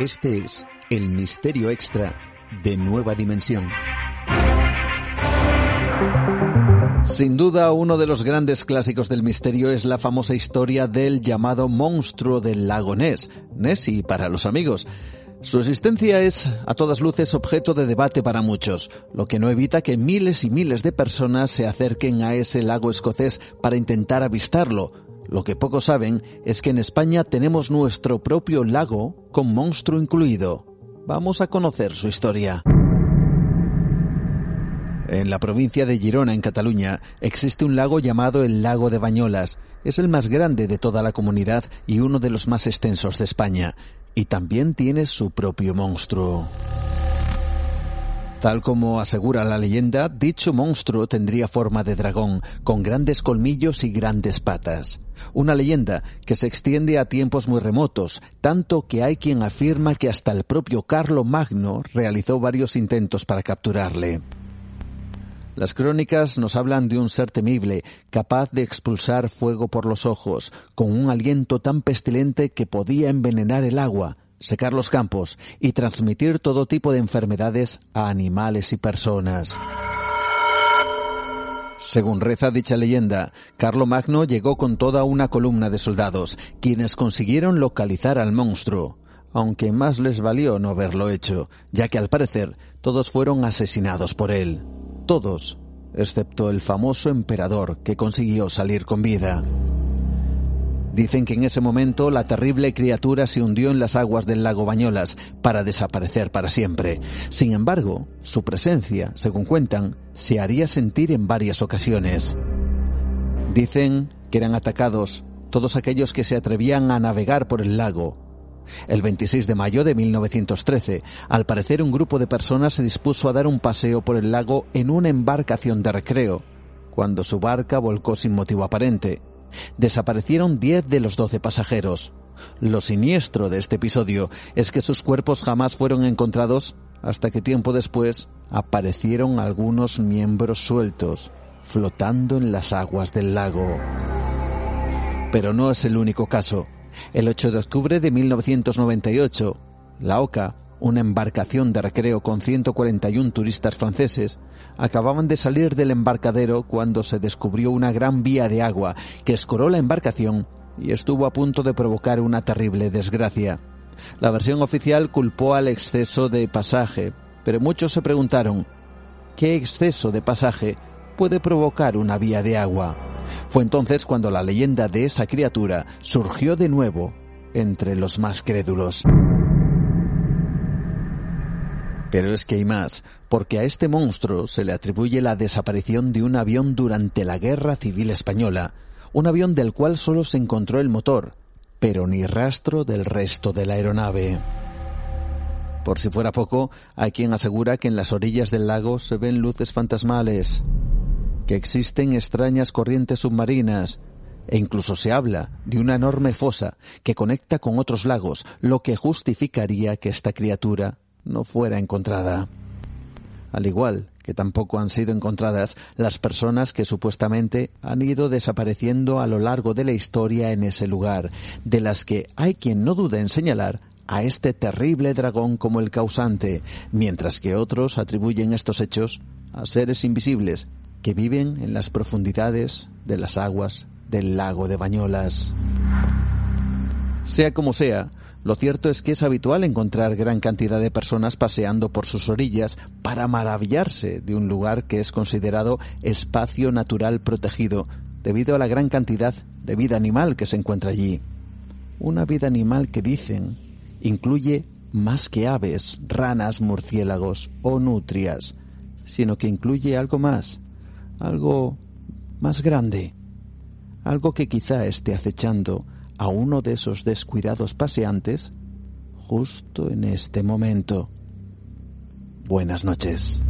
Este es el misterio extra de Nueva Dimensión. Sin duda, uno de los grandes clásicos del misterio es la famosa historia del llamado monstruo del lago Ness, Nessie para los amigos. Su existencia es, a todas luces, objeto de debate para muchos, lo que no evita que miles y miles de personas se acerquen a ese lago escocés para intentar avistarlo. Lo que pocos saben es que en España tenemos nuestro propio lago con monstruo incluido. Vamos a conocer su historia. En la provincia de Girona, en Cataluña, existe un lago llamado el Lago de Bañolas. Es el más grande de toda la comunidad y uno de los más extensos de España. Y también tiene su propio monstruo. Tal como asegura la leyenda, dicho monstruo tendría forma de dragón, con grandes colmillos y grandes patas. Una leyenda que se extiende a tiempos muy remotos, tanto que hay quien afirma que hasta el propio Carlo Magno realizó varios intentos para capturarle. Las crónicas nos hablan de un ser temible, capaz de expulsar fuego por los ojos, con un aliento tan pestilente que podía envenenar el agua, secar los campos y transmitir todo tipo de enfermedades a animales y personas. Según reza dicha leyenda, Carlo Magno llegó con toda una columna de soldados, quienes consiguieron localizar al monstruo, aunque más les valió no haberlo hecho, ya que al parecer todos fueron asesinados por él todos, excepto el famoso emperador que consiguió salir con vida. Dicen que en ese momento la terrible criatura se hundió en las aguas del lago Bañolas para desaparecer para siempre. Sin embargo, su presencia, según cuentan, se haría sentir en varias ocasiones. Dicen que eran atacados todos aquellos que se atrevían a navegar por el lago el 26 de mayo de 1913, al parecer un grupo de personas se dispuso a dar un paseo por el lago en una embarcación de recreo, cuando su barca volcó sin motivo aparente. Desaparecieron 10 de los 12 pasajeros. Lo siniestro de este episodio es que sus cuerpos jamás fueron encontrados hasta que tiempo después aparecieron algunos miembros sueltos, flotando en las aguas del lago. Pero no es el único caso. El 8 de octubre de 1998, la OCA, una embarcación de recreo con 141 turistas franceses, acababan de salir del embarcadero cuando se descubrió una gran vía de agua que escoró la embarcación y estuvo a punto de provocar una terrible desgracia. La versión oficial culpó al exceso de pasaje, pero muchos se preguntaron, ¿qué exceso de pasaje puede provocar una vía de agua? Fue entonces cuando la leyenda de esa criatura surgió de nuevo entre los más crédulos. Pero es que hay más, porque a este monstruo se le atribuye la desaparición de un avión durante la Guerra Civil Española, un avión del cual solo se encontró el motor, pero ni rastro del resto de la aeronave. Por si fuera poco, hay quien asegura que en las orillas del lago se ven luces fantasmales que existen extrañas corrientes submarinas e incluso se habla de una enorme fosa que conecta con otros lagos, lo que justificaría que esta criatura no fuera encontrada. Al igual que tampoco han sido encontradas las personas que supuestamente han ido desapareciendo a lo largo de la historia en ese lugar, de las que hay quien no duda en señalar a este terrible dragón como el causante, mientras que otros atribuyen estos hechos a seres invisibles que viven en las profundidades de las aguas del lago de Bañolas. Sea como sea, lo cierto es que es habitual encontrar gran cantidad de personas paseando por sus orillas para maravillarse de un lugar que es considerado espacio natural protegido debido a la gran cantidad de vida animal que se encuentra allí. Una vida animal que dicen incluye más que aves, ranas, murciélagos o nutrias, sino que incluye algo más, algo más grande, algo que quizá esté acechando a uno de esos descuidados paseantes justo en este momento. Buenas noches.